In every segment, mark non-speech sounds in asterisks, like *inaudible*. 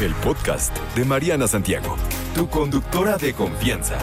el podcast de Mariana Santiago, tu conductora de confianza.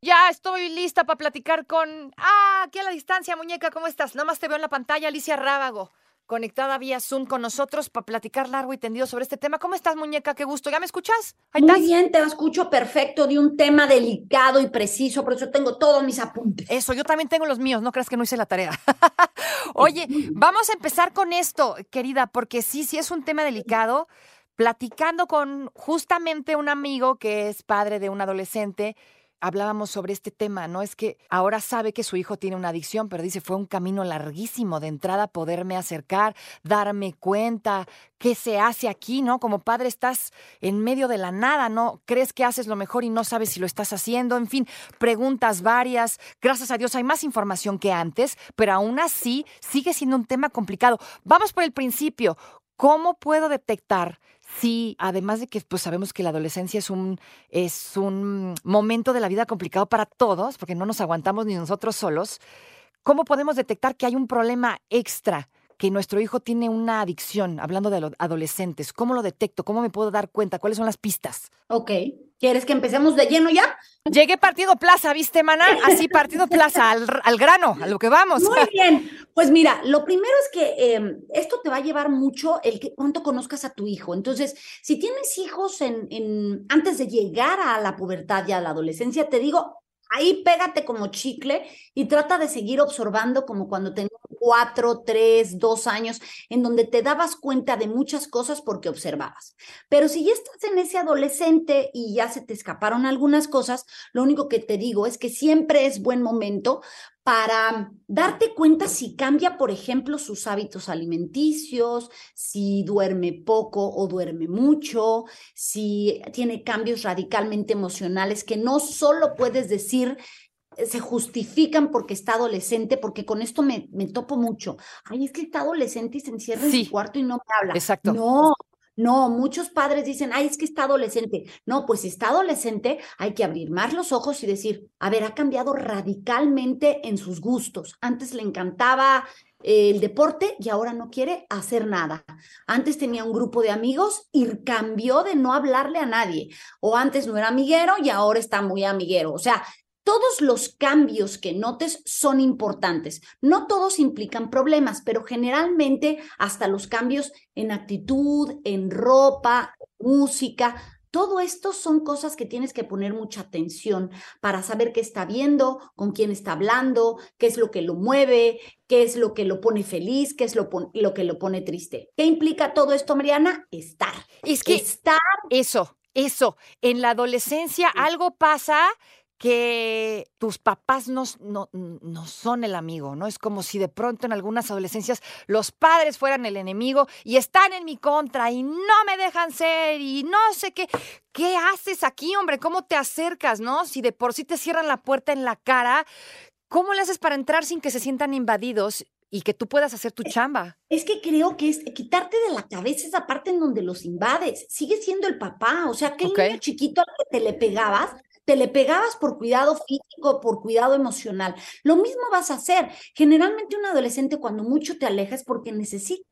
Ya estoy lista para platicar con... Ah, aquí a la distancia, muñeca, ¿cómo estás? Nomás te veo en la pantalla, Alicia Rábago, conectada vía Zoom con nosotros para platicar largo y tendido sobre este tema. ¿Cómo estás, muñeca? Qué gusto. ¿Ya me escuchas? Ahí Muy bien, te escucho perfecto de un tema delicado y preciso, por eso tengo todos mis apuntes. Eso, yo también tengo los míos, no creas que no hice la tarea. *laughs* Oye, vamos a empezar con esto, querida, porque sí, sí es un tema delicado. Platicando con justamente un amigo que es padre de un adolescente hablábamos sobre este tema, ¿no? Es que ahora sabe que su hijo tiene una adicción, pero dice, fue un camino larguísimo de entrada poderme acercar, darme cuenta qué se hace aquí, ¿no? Como padre estás en medio de la nada, ¿no? Crees que haces lo mejor y no sabes si lo estás haciendo, en fin, preguntas varias. Gracias a Dios hay más información que antes, pero aún así sigue siendo un tema complicado. Vamos por el principio. ¿Cómo puedo detectar Sí, además de que pues sabemos que la adolescencia es un, es un momento de la vida complicado para todos, porque no nos aguantamos ni nosotros solos, ¿cómo podemos detectar que hay un problema extra? que nuestro hijo tiene una adicción, hablando de adolescentes. ¿Cómo lo detecto? ¿Cómo me puedo dar cuenta? ¿Cuáles son las pistas? Ok. ¿Quieres que empecemos de lleno ya? Llegué partido plaza, ¿viste, mana? Así partido plaza, al, grano, a lo que vamos. Muy bien. Pues mira, lo primero es que em, esto te va a llevar mucho el que cuánto conozcas a tu hijo. Entonces, si tienes hijos en, en, antes de llegar a la pubertad y a la adolescencia, te digo, ahí pégate como chicle y trata de seguir observando como cuando tenías cuatro, tres, dos años, en donde te dabas cuenta de muchas cosas porque observabas. Pero si ya estás en ese adolescente y ya se te escaparon algunas cosas, lo único que te digo es que siempre es buen momento para darte cuenta si cambia, por ejemplo, sus hábitos alimenticios, si duerme poco o duerme mucho, si tiene cambios radicalmente emocionales que no solo puedes decir se justifican porque está adolescente, porque con esto me, me topo mucho. Ay, es que está adolescente y se encierra en su cuarto y no me habla. Exacto. No, no, muchos padres dicen, ay, es que está adolescente. No, pues si está adolescente, hay que abrir más los ojos y decir, a ver, ha cambiado radicalmente en sus gustos. Antes le encantaba el deporte y ahora no quiere hacer nada. Antes tenía un grupo de amigos y cambió de no hablarle a nadie. O antes no era amiguero y ahora está muy amiguero. O sea, todos los cambios que notes son importantes. No todos implican problemas, pero generalmente hasta los cambios en actitud, en ropa, música, todo esto son cosas que tienes que poner mucha atención para saber qué está viendo, con quién está hablando, qué es lo que lo mueve, qué es lo que lo pone feliz, qué es lo, lo que lo pone triste. ¿Qué implica todo esto, Mariana? Estar. Es que estar. Eso, eso. En la adolescencia algo pasa que tus papás no, no, no, son el amigo, ¿no? Es como si de pronto en algunas adolescencias los padres fueran el enemigo y están en mi contra y no me dejan ser y no sé qué. ¿Qué haces aquí, hombre? ¿Cómo te acercas, no? Si de por sí te cierran la puerta en la cara, ¿cómo le haces para entrar sin que se sientan invadidos y que tú puedas hacer tu chamba. Es que creo que es quitarte de la cabeza esa parte en donde los invades. Sigue siendo el papá, o sea, que el niño chiquito al que te le pegabas, te le pegabas por cuidado físico, por cuidado emocional. Lo mismo vas a hacer. Generalmente un adolescente cuando mucho te alejas porque necesita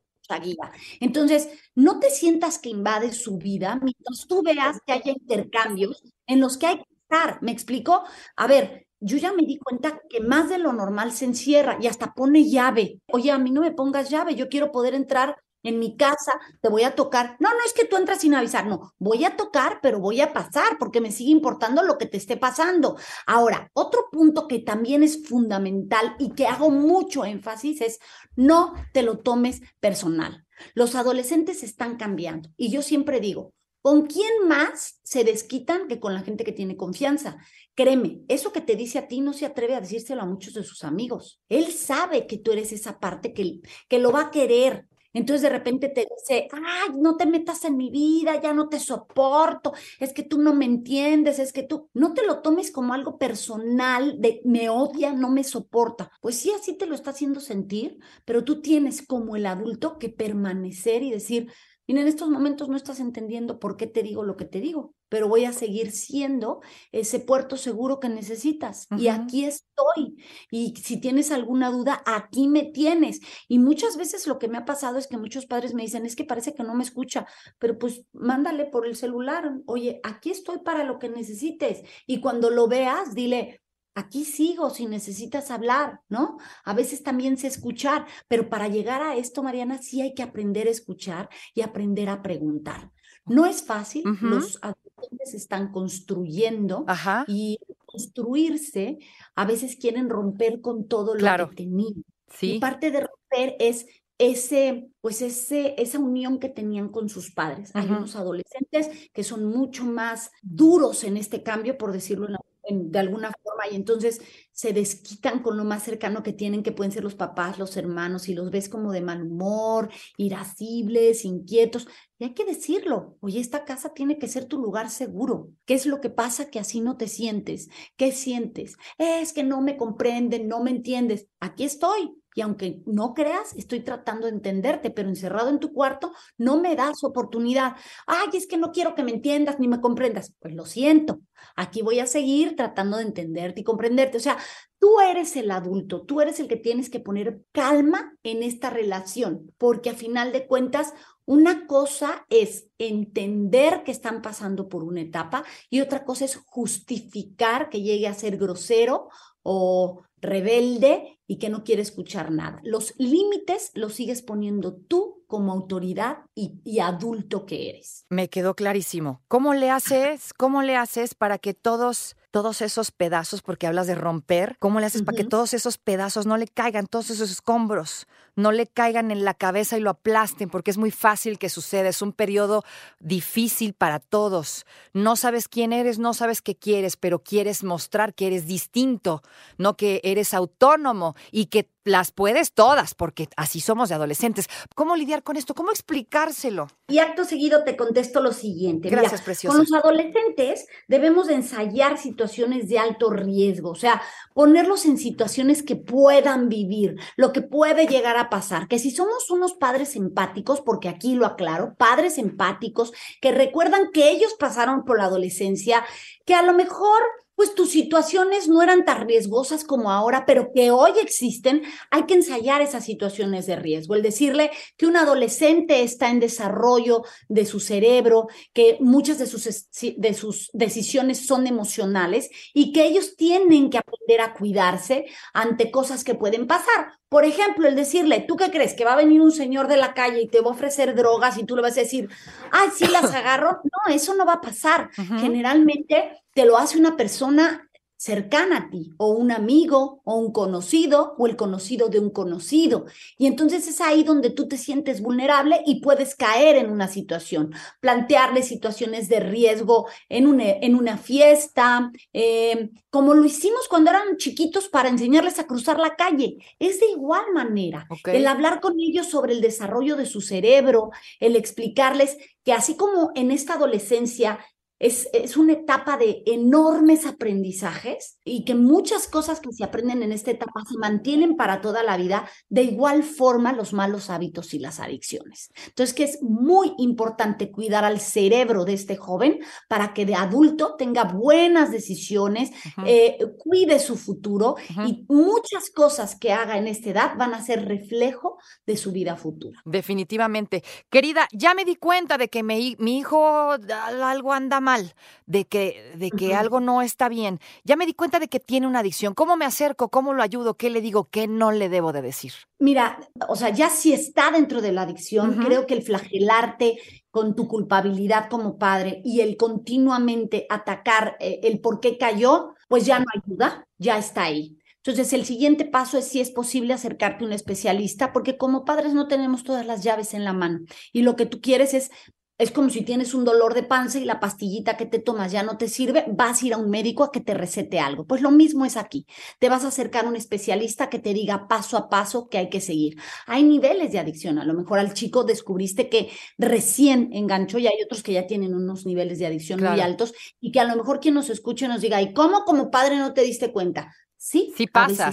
guía. Entonces, no te sientas que invades su vida mientras tú veas que haya intercambios en los que hay que estar. ¿Me explico? A ver, yo ya me di cuenta que más de lo normal se encierra y hasta pone llave. Oye, a mí no me pongas llave, yo quiero poder entrar en mi casa, te voy a tocar. No, no es que tú entras sin avisar, no, voy a tocar, pero voy a pasar porque me sigue importando lo que te esté pasando. Ahora, otro punto que también es fundamental y que hago mucho énfasis es no te lo tomes personal. Los adolescentes están cambiando y yo siempre digo, ¿Con quién más se desquitan que con la gente que tiene confianza? Créeme, eso que te dice a ti no se atreve a decírselo a muchos de sus amigos. Él sabe que tú eres esa parte que, que lo va a querer, entonces de repente te dice, ay, no te metas en mi vida, ya no te soporto, es que tú no me entiendes, es que tú no te lo tomes como algo personal de me odia, no me soporta. Pues sí, así te lo está haciendo sentir, pero tú tienes como el adulto que permanecer y decir, mira, en estos momentos no estás entendiendo por qué te digo lo que te digo. Pero voy a seguir siendo ese puerto seguro que necesitas. Y aquí estoy. Y si tienes alguna duda, aquí me tienes. Y muchas veces lo que me ha pasado es que muchos padres me dicen, es que parece que no me escucha, pero pues mándale por el celular. Oye, aquí estoy para lo que necesites. Y cuando lo veas, dile, aquí sigo si necesitas hablar, ¿no? A veces también sé escuchar, pero para llegar a esto, Mariana, sí hay que aprender a escuchar y aprender a preguntar. No es fácil, los adolescentes están construyendo y construirse, a veces quieren romper con todo lo que tenían. Sí. Y parte de romper es ese, pues ese, esa unión que tenían con sus padres. Hay unos adolescentes que son mucho más duros en este cambio, por decirlo de alguna forma, y entonces se desquitan con lo más cercano que tienen, que pueden ser los papás, los hermanos, y los ves como de mal humor, irascibles, inquietos. Y hay que decirlo, oye, esta casa tiene que ser tu lugar seguro. ¿Qué es lo que pasa que así no te sientes? ¿Qué sientes? Es que no me comprenden, no me entiendes. Aquí estoy. Y aunque no creas, estoy tratando de entenderte, pero encerrado en tu cuarto no me das oportunidad. Ay, es que no quiero que me entiendas ni me comprendas. Pues lo siento. Aquí voy a seguir tratando de entenderte y comprenderte. O sea, Tú eres el adulto, tú eres el que tienes que poner calma en esta relación, porque a final de cuentas, una cosa es entender que están pasando por una etapa y otra cosa es justificar que llegue a ser grosero o rebelde y que no quiere escuchar nada. Los límites los sigues poniendo tú como autoridad y, y, adulto que eres. Me quedó clarísimo. ¿Cómo le haces? ¿Cómo le haces para que todos todos esos pedazos, porque hablas de romper, ¿cómo le haces para que todos esos pedazos no le caigan, todos esos escombros, no le caigan en la cabeza y lo aplasten? Porque es muy fácil que suceda, es un periodo difícil para todos. No sabes quién eres, no sabes qué quieres, pero quieres mostrar que eres distinto, no que eres autónomo y que las puedes todas, porque así somos de adolescentes. ¿Cómo lidiar con esto? ¿Cómo explicárselo? Y acto seguido te contesto lo siguiente. Gracias, preciosa. Con los adolescentes debemos ensayar situaciones de alto riesgo, o sea, ponerlos en situaciones que puedan vivir, lo que puede llegar a pasar. Que si somos unos padres empáticos, porque aquí lo aclaro, padres empáticos que recuerdan que ellos pasaron por la adolescencia, que a lo mejor pues tus situaciones no eran tan riesgosas como ahora, pero que hoy existen, hay que ensayar esas situaciones de riesgo. El decirle que un adolescente está en desarrollo de su cerebro, que muchas de sus, de sus decisiones son emocionales y que ellos tienen que aprender a cuidarse ante cosas que pueden pasar. Por ejemplo, el decirle, ¿tú qué crees? ¿Que va a venir un señor de la calle y te va a ofrecer drogas y tú le vas a decir, ay, sí las *coughs* agarro? No, eso no va a pasar. Generalmente te lo hace una persona cercana a ti, o un amigo, o un conocido, o el conocido de un conocido. Y entonces es ahí donde tú te sientes vulnerable y puedes caer en una situación, plantearle situaciones de riesgo en una, en una fiesta, em, como lo hicimos cuando eran chiquitos para enseñarles a cruzar la calle. Es de igual manera, el hablar con ellos sobre el desarrollo de su cerebro, el explicarles que así como en esta adolescencia es, es, una etapa de enormes aprendizajes y que muchas cosas que se aprenden en esta etapa se mantienen para toda la vida, de igual forma los malos hábitos y las adicciones. Entonces, que es muy importante cuidar al cerebro de este joven para que de adulto tenga buenas decisiones, eh, cuide su futuro y muchas cosas que haga en esta edad van a ser reflejo de su vida futura. Definitivamente. Querida, ya me di cuenta de que mi, mi hijo algo anda mal, de que, de que algo no está bien. Ya me di cuenta de que tiene una adicción. ¿Cómo me acerco? ¿Cómo lo ayudo? ¿Qué le digo? ¿Qué no le debo de decir? Mira, o sea, ya si está dentro de la adicción, creo que el flagelarte con tu culpabilidad como padre y el continuamente atacar eh, el por qué cayó, pues ya no ayuda, ya está ahí. Entonces, el siguiente paso es si es posible acercarte a un especialista, porque como padres no tenemos todas las llaves en la mano y lo que tú quieres es es como si tienes un dolor de panza y la pastillita que te tomas ya no te sirve, vas a ir a un médico a que te recete algo. Pues lo mismo es aquí. Te vas a acercar a un especialista que te diga paso a paso que hay que seguir. Hay niveles de adicción. A lo mejor al chico descubriste que recién enganchó y hay otros que ya tienen unos niveles de adicción muy altos y que a lo mejor quien nos escuche nos diga, ¿y cómo como padre no te diste cuenta? Sí, sí pasa.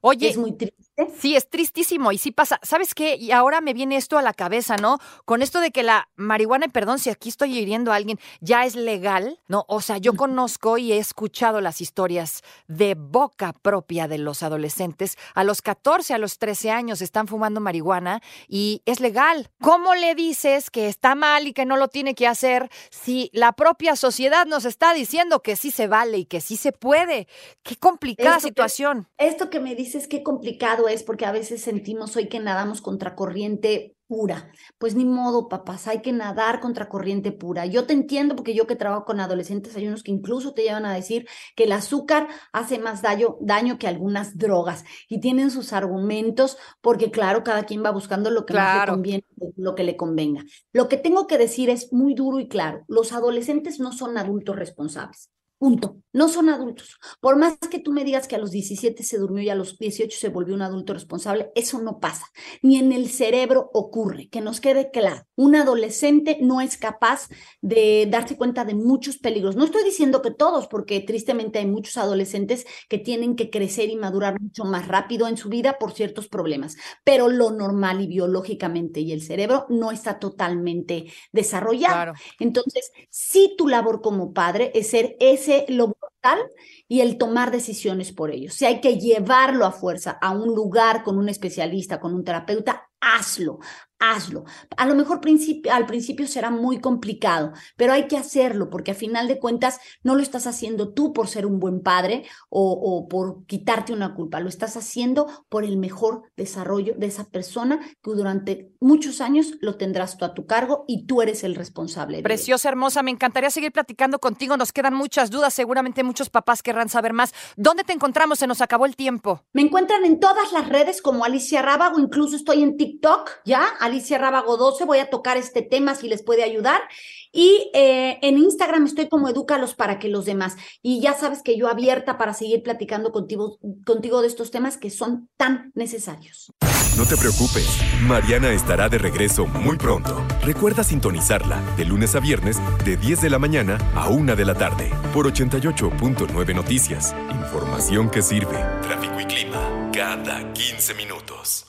Oye, es muy triste Sí, es tristísimo y sí pasa. ¿Sabes qué? Y ahora me viene esto a la cabeza, ¿no? Con esto de que la marihuana, perdón si aquí estoy hiriendo a alguien, ya es legal, ¿no? O sea, yo conozco y he escuchado las historias de boca propia de los adolescentes. A los 14, a los 13 años están fumando marihuana y es legal. ¿Cómo le dices que está mal y que no lo tiene que hacer si la propia sociedad nos está diciendo que sí se vale y que sí se puede? Qué complicada situación. esto que me dices, qué complicado es porque a veces sentimos hoy que nadamos contra corriente pura. Pues ni modo, papás, hay que nadar contra corriente pura. Yo te entiendo porque yo que trabajo con adolescentes, hay unos que incluso te llevan a decir que el azúcar hace más daño, daño que algunas drogas y tienen sus argumentos porque claro, cada quien va buscando lo que más le conviene, lo que le convenga. Lo que tengo que decir es muy duro y claro, los adolescentes no son adultos responsables. Punto. No son adultos. Por más que tú me digas que a los 17 se durmió y a los 18 se volvió un adulto responsable, eso no pasa. Ni en el cerebro ocurre. Que nos quede claro. Un adolescente no es capaz de darse cuenta de muchos peligros. No estoy diciendo que todos, porque tristemente hay muchos adolescentes que tienen que crecer y madurar mucho más rápido en su vida por ciertos problemas. Pero lo normal y biológicamente y el cerebro no está totalmente desarrollado. Entonces, si tu labor como padre es ser ese lo y el tomar decisiones por ellos. Si hay que llevarlo a fuerza a un lugar con un especialista, con un terapeuta, hazlo hazlo. A lo mejor al principio será muy complicado, pero hay que hacerlo porque a final de cuentas no lo estás haciendo tú por ser un buen padre o, por quitarte una culpa, lo estás haciendo por el mejor desarrollo de esa persona que durante muchos años lo tendrás tú a tu cargo y tú eres el responsable. Preciosa, hermosa, me encantaría seguir platicando contigo, nos quedan muchas dudas, seguramente muchos papás querrán saber más. ¿Dónde te encontramos? Se nos acabó el tiempo. Me encuentran en todas las redes como Alicia Rábago, incluso estoy en TikTok, ¿ya? Alicia Rábago 12, voy a tocar este tema si les puede ayudar. Y eh, en Instagram estoy como Edúcalos para que los demás. Y ya sabes que yo abierta para seguir platicando contigo, contigo de estos temas que son tan necesarios. No te preocupes, Mariana estará de regreso muy pronto. Recuerda sintonizarla de lunes a viernes de 10 de la mañana a 1 de la tarde por 88.9 Noticias. Información que sirve. Tráfico y clima cada 15 minutos.